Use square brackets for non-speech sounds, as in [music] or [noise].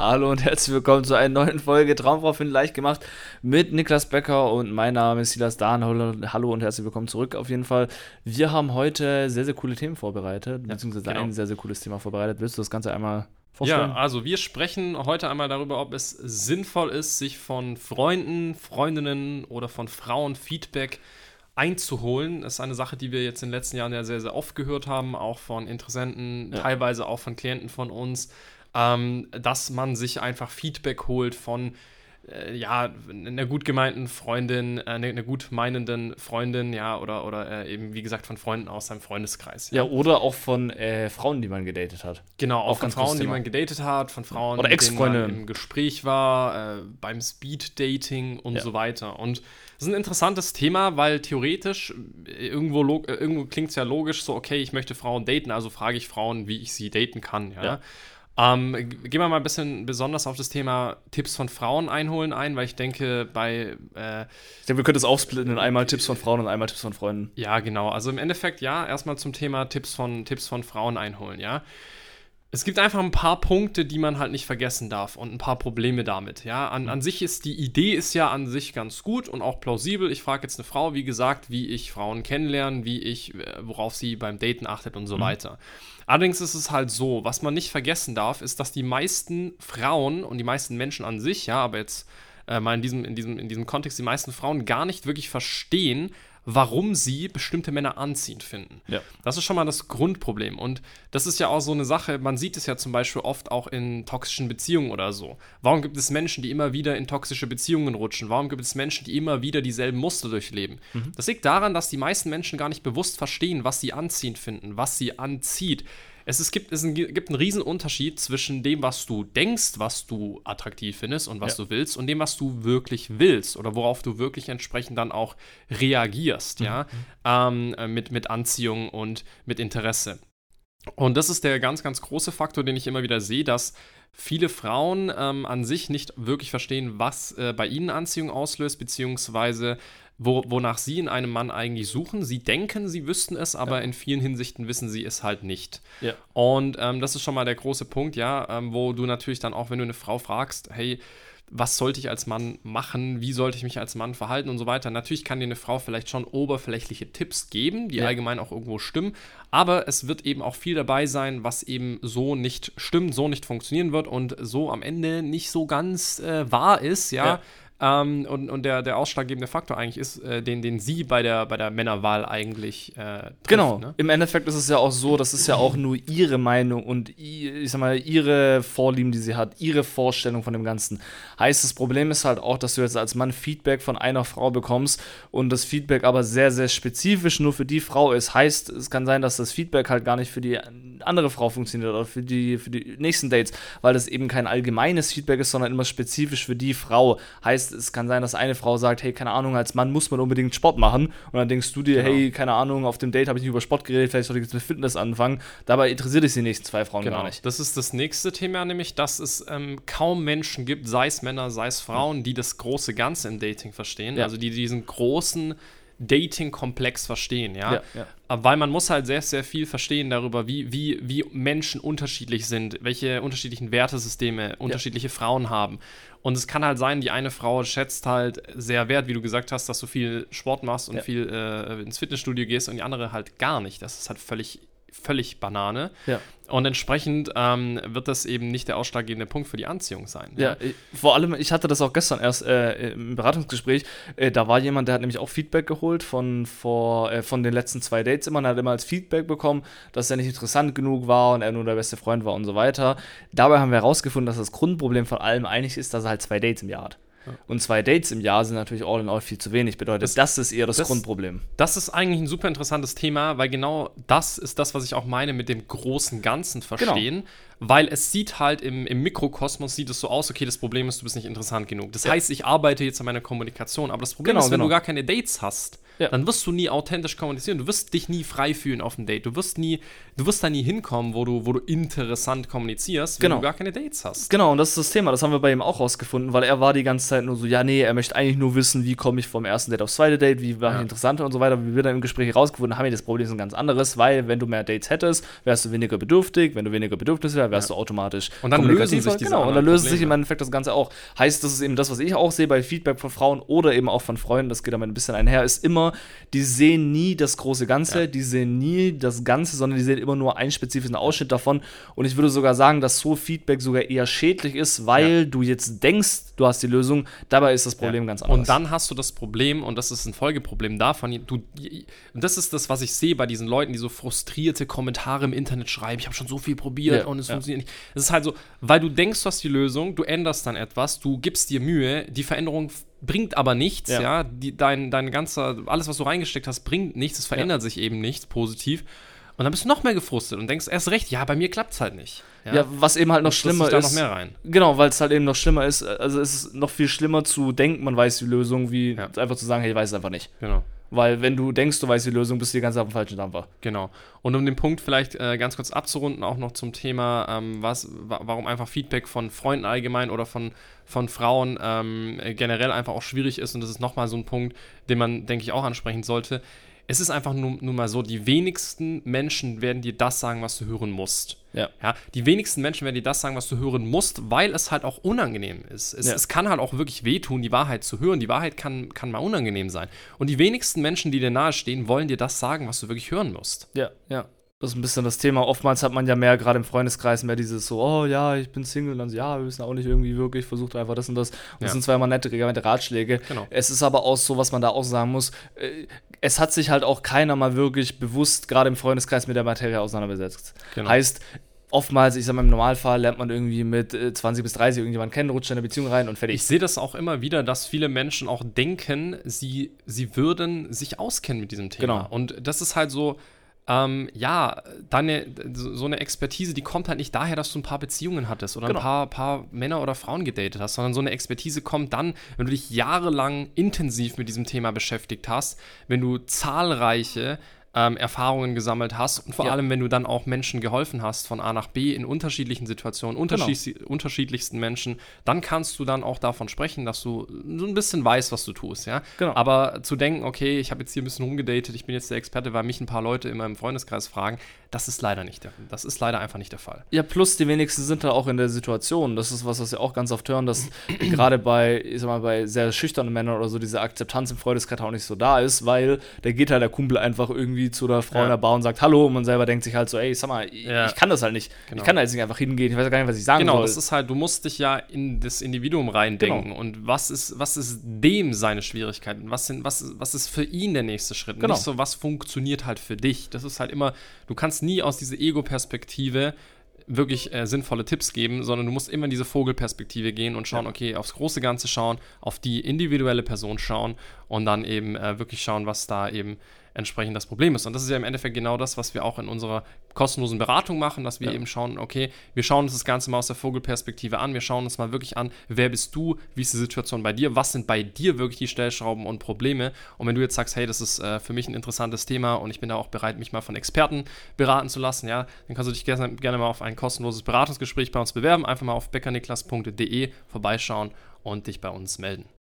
Hallo und herzlich willkommen zu einer neuen Folge Traumfrau finden leicht gemacht mit Niklas Becker und mein Name ist Silas Dahn. Hallo und herzlich willkommen zurück auf jeden Fall. Wir haben heute sehr, sehr coole Themen vorbereitet, ja, beziehungsweise genau. ein sehr, sehr cooles Thema vorbereitet. Willst du das Ganze einmal vorstellen? Ja, also wir sprechen heute einmal darüber, ob es sinnvoll ist, sich von Freunden, Freundinnen oder von Frauen Feedback einzuholen. Das ist eine Sache, die wir jetzt in den letzten Jahren ja sehr, sehr oft gehört haben, auch von Interessenten, ja. teilweise auch von Klienten von uns ähm, dass man sich einfach Feedback holt von äh, ja, einer gut gemeinten Freundin, äh, einer, gut meinenden Freundin, ja, oder, oder äh, eben, wie gesagt, von Freunden aus seinem Freundeskreis. Ja, ja oder auch von äh, Frauen, die man gedatet hat. Genau, auch, auch von Frauen, die man gedatet hat, von Frauen, oder mit denen man im Gespräch war, äh, beim Speed-Dating und ja. so weiter. Und das ist ein interessantes Thema, weil theoretisch äh, irgendwo, irgendwo klingt es ja logisch, so, okay, ich möchte Frauen daten, also frage ich Frauen, wie ich sie daten kann, ja. ja. Ähm, gehen wir mal ein bisschen besonders auf das Thema Tipps von Frauen einholen ein, weil ich denke, bei. Äh, ich denke, wir können das aufsplitten in einmal Tipps von Frauen und einmal Tipps von Freunden. Ja, genau. Also im Endeffekt, ja, erstmal zum Thema Tipps von, Tipps von Frauen einholen, ja. Es gibt einfach ein paar Punkte, die man halt nicht vergessen darf und ein paar Probleme damit. Ja, an, an sich ist die Idee ist ja an sich ganz gut und auch plausibel. Ich frage jetzt eine Frau, wie gesagt, wie ich Frauen kennenlerne, wie ich, äh, worauf sie beim Daten achtet und so mhm. weiter. Allerdings ist es halt so, was man nicht vergessen darf, ist, dass die meisten Frauen und die meisten Menschen an sich, ja, aber jetzt äh, mal in diesem, in, diesem, in diesem Kontext, die meisten Frauen gar nicht wirklich verstehen, warum sie bestimmte Männer anziehend finden. Ja. Das ist schon mal das Grundproblem. Und das ist ja auch so eine Sache, man sieht es ja zum Beispiel oft auch in toxischen Beziehungen oder so. Warum gibt es Menschen, die immer wieder in toxische Beziehungen rutschen? Warum gibt es Menschen, die immer wieder dieselben Muster durchleben? Mhm. Das liegt daran, dass die meisten Menschen gar nicht bewusst verstehen, was sie anziehend finden, was sie anzieht es, ist, gibt, es gibt einen riesen Unterschied zwischen dem, was du denkst, was du attraktiv findest und was ja. du willst, und dem, was du wirklich willst oder worauf du wirklich entsprechend dann auch reagierst, mhm. ja, ähm, äh, mit, mit Anziehung und mit Interesse. Und das ist der ganz, ganz große Faktor, den ich immer wieder sehe, dass viele Frauen ähm, an sich nicht wirklich verstehen, was äh, bei ihnen Anziehung auslöst, beziehungsweise wo, wonach sie in einem Mann eigentlich suchen. Sie denken, sie wüssten es, aber ja. in vielen Hinsichten wissen sie es halt nicht. Ja. Und ähm, das ist schon mal der große Punkt, ja, ähm, wo du natürlich dann auch, wenn du eine Frau fragst, hey, was sollte ich als Mann machen, wie sollte ich mich als Mann verhalten und so weiter. Natürlich kann dir eine Frau vielleicht schon oberflächliche Tipps geben, die ja. allgemein auch irgendwo stimmen, aber es wird eben auch viel dabei sein, was eben so nicht stimmt, so nicht funktionieren wird und so am Ende nicht so ganz äh, wahr ist, ja. ja ähm, und, und der, der ausschlaggebende Faktor eigentlich ist, äh, den, den sie bei der, bei der Männerwahl eigentlich äh, trifft, Genau. Ne? Im Endeffekt ist es ja auch so, das ist ja auch nur ihre Meinung und ich sag mal, ihre Vorlieben, die sie hat, ihre Vorstellung von dem Ganzen. Heißt, das Problem ist halt auch, dass du jetzt als Mann Feedback von einer Frau bekommst und das Feedback aber sehr, sehr spezifisch nur für die Frau ist. Heißt, es kann sein, dass das Feedback halt gar nicht für die andere Frau funktioniert oder für die, für die nächsten Dates, weil das eben kein allgemeines Feedback ist, sondern immer spezifisch für die Frau. Heißt, es kann sein, dass eine Frau sagt, hey, keine Ahnung, als Mann muss man unbedingt Sport machen. Und dann denkst du dir, genau. hey, keine Ahnung, auf dem Date habe ich nicht über Sport geredet, vielleicht sollte ich jetzt mit Fitness anfangen. Dabei interessiert es die nächsten zwei Frauen genau. gar nicht. Das ist das nächste Thema, nämlich, dass es ähm, kaum Menschen gibt, sei es Männer, sei es Frauen, die das große Ganze im Dating verstehen. Ja. Also die diesen großen Dating-Komplex verstehen, ja? Ja, ja? Weil man muss halt sehr, sehr viel verstehen darüber, wie, wie, wie Menschen unterschiedlich sind, welche unterschiedlichen Wertesysteme unterschiedliche Frauen haben. Und es kann halt sein, die eine Frau schätzt halt sehr wert, wie du gesagt hast, dass du viel Sport machst und viel äh, ins Fitnessstudio gehst und die andere halt gar nicht. Das ist halt völlig völlig Banane. Ja. Und entsprechend ähm, wird das eben nicht der ausschlaggebende Punkt für die Anziehung sein. Ja, ja vor allem, ich hatte das auch gestern erst äh, im Beratungsgespräch. Äh, da war jemand, der hat nämlich auch Feedback geholt von, vor, äh, von den letzten zwei Dates immer. Und er hat immer als Feedback bekommen, dass er nicht interessant genug war und er nur der beste Freund war und so weiter. Dabei haben wir herausgefunden, dass das Grundproblem von allem eigentlich ist, dass er halt zwei Dates im Jahr hat. Und zwei Dates im Jahr sind natürlich all in all viel zu wenig. Bedeutet, das, das ist eher das, das, Grundproblem. Das ist eigentlich ein super interessantes Thema, weil genau das ist das, was ich auch meine mit dem großen Ganzen verstehen. Genau. Weil es sieht halt im, im Mikrokosmos sieht es so aus, okay, das Problem ist, du bist nicht interessant genug. Das ja. heißt, ich arbeite jetzt an meiner Kommunikation, aber das Problem genau, ist, wenn genau. du gar keine Dates hast, ja. dann wirst du nie authentisch kommunizieren. Du wirst dich nie frei fühlen auf dem Date. Du wirst nie, du wirst da nie hinkommen, wo du, wo du interessant kommunizierst, wenn genau. du gar keine Dates hast. Genau, und das ist das Thema. Das haben wir bei ihm auch rausgefunden, weil er war die ganze Zeit nur so, ja, nee, er möchte eigentlich nur wissen, wie komme ich vom ersten Date aufs zweite Date, wie war ja. ich interessanter und so weiter. Wie wir dann im Gespräch herausgefunden haben, wir das Problem ist ein ganz anderes, weil wenn du mehr Dates hättest, wärst du weniger bedürftig. Wenn du weniger bedürftig wärst, wärst ja. du automatisch und dann lösen sich diese genau, und dann löst sich im Endeffekt das Ganze auch. Heißt, das ist eben das, was ich auch sehe bei Feedback von Frauen oder eben auch von Freunden, das geht damit ein bisschen einher, ist immer, die sehen nie das große Ganze, ja. die sehen nie das Ganze, sondern die sehen immer nur einen spezifischen Ausschnitt davon. Und ich würde sogar sagen, dass so Feedback sogar eher schädlich ist, weil ja. du jetzt denkst, du hast die Lösung, dabei ist das Problem ganz anders. Und dann hast du das Problem, und das ist ein Folgeproblem davon, du, und das ist das, was ich sehe bei diesen Leuten, die so frustrierte Kommentare im Internet schreiben, ich habe schon so viel probiert und es funktioniert nicht. Es ist halt so, weil du denkst, du hast die Lösung, du änderst dann etwas, du gibst dir Mühe, die Veränderung bringt aber nichts, ja. ja? Die, dein, dein ganzer, alles, was du reingesteckt hast, bringt nichts, es verändert ja. sich eben nichts positiv. Und dann bist du noch mehr gefrustet und denkst erst recht, ja, bei mir klappt es halt nicht. Ja, ja, was eben halt noch schlimmer ist. noch mehr rein. Genau, weil es halt eben noch schlimmer ist. Also es ist noch viel schlimmer zu denken, man weiß die Lösung, wie einfach zu sagen, hey, ich weiß es einfach nicht. Genau. Weil wenn du denkst, du weißt die Lösung, bist du die ganze Zeit auf dem falschen Dampfer. Genau. Und um den Punkt vielleicht äh, ganz kurz abzurunden, auch noch zum Thema, ähm, was, warum einfach Feedback von Freunden allgemein oder von, von Frauen ähm, generell einfach auch schwierig ist. Und das ist nochmal so ein Punkt, den man, denke ich, auch ansprechen sollte. Es ist einfach nur, nur mal so, die wenigsten Menschen werden dir das sagen, was du hören musst. Ja. ja. Die wenigsten Menschen werden dir das sagen, was du hören musst, weil es halt auch unangenehm ist. Es, ja. es, kann halt auch wirklich wehtun, die Wahrheit zu hören. Die Wahrheit kann, kann mal unangenehm sein. Und die wenigsten Menschen, die dir nahestehen, wollen dir das sagen, was du wirklich hören musst. Ja, ja. Das ist ein bisschen das Thema. Oftmals hat man ja mehr, gerade im Freundeskreis, mehr dieses so, oh ja, ich bin Single. Und dann so, ja, wir wissen auch nicht irgendwie wirklich, versucht einfach das und das. Und ja. das sind zwar immer nette, nette Ratschläge. Genau. Es ist aber auch so, was man da auch sagen muss. Äh, es hat sich halt auch keiner mal wirklich bewusst, gerade im Freundeskreis, mit der Materie auseinandergesetzt. Genau. Heißt, oftmals, ich sag mal, im Normalfall lernt man irgendwie mit 20 äh, bis 30 irgendjemanden kennen, rutscht in eine Beziehung rein und fertig. Ich sehe das auch immer wieder, dass viele Menschen auch denken, sie, sie würden sich auskennen mit diesem Thema. Genau. Und das ist halt so, ähm, ja, deine, so eine Expertise, die kommt halt nicht daher, dass du ein paar Beziehungen hattest oder genau. ein paar, paar Männer oder Frauen gedatet hast, sondern so eine Expertise kommt dann, wenn du dich jahrelang intensiv mit diesem Thema beschäftigt hast, wenn du zahlreiche ähm, Erfahrungen gesammelt hast und vor ja. allem, wenn du dann auch Menschen geholfen hast von A nach B in unterschiedlichen Situationen, unterschiedlich, genau. unterschiedlichsten Menschen, dann kannst du dann auch davon sprechen, dass du so ein bisschen weißt, was du tust, ja. Genau. Aber zu denken, okay, ich habe jetzt hier ein bisschen rumgedatet, ich bin jetzt der Experte, weil mich ein paar Leute in meinem Freundeskreis fragen, das ist leider nicht der, das ist leider einfach nicht der Fall. Ja, plus die wenigsten sind da auch in der Situation. Das ist was, was wir auch ganz oft hören, dass [clears throat] gerade bei, ich sag mal, bei sehr schüchternen Männern oder so diese Akzeptanz im Freundeskreis auch nicht so da ist, weil da geht halt der Kumpel einfach irgendwie zu der Frau ja. in der Bar und sagt Hallo und man selber denkt sich halt so, ey, sag mal, ja. ich kann das halt nicht. Genau. Ich kann da jetzt nicht einfach hingehen, ich weiß gar nicht, was ich sagen genau, soll. Genau, das ist halt, du musst dich ja in das Individuum reindenken genau. und was ist, was ist dem seine Schwierigkeiten? Was, sind, was, was ist für ihn der nächste Schritt? Genau. Nicht so, was funktioniert halt für dich. Das ist halt immer, du kannst nie aus dieser Ego Ego-Perspektive wirklich äh, sinnvolle Tipps geben, sondern du musst immer in diese Vogelperspektive gehen und schauen, ja. okay, aufs große Ganze schauen, auf die individuelle Person schauen und dann eben äh, wirklich schauen, was da eben entsprechend das Problem ist. Und das ist ja im Endeffekt genau das, was wir auch in unserer kostenlosen Beratung machen, dass wir ja. eben schauen, okay, wir schauen uns das Ganze mal aus der Vogelperspektive an, wir schauen uns mal wirklich an, wer bist du, wie ist die Situation bei dir, was sind bei dir wirklich die Stellschrauben und Probleme. Und wenn du jetzt sagst, hey, das ist äh, für mich ein interessantes Thema und ich bin da auch bereit, mich mal von Experten beraten zu lassen, ja, dann kannst du dich gerne, gerne mal auf ein kostenloses Beratungsgespräch bei uns bewerben, einfach mal auf beckerniklas.de vorbeischauen und dich bei uns melden.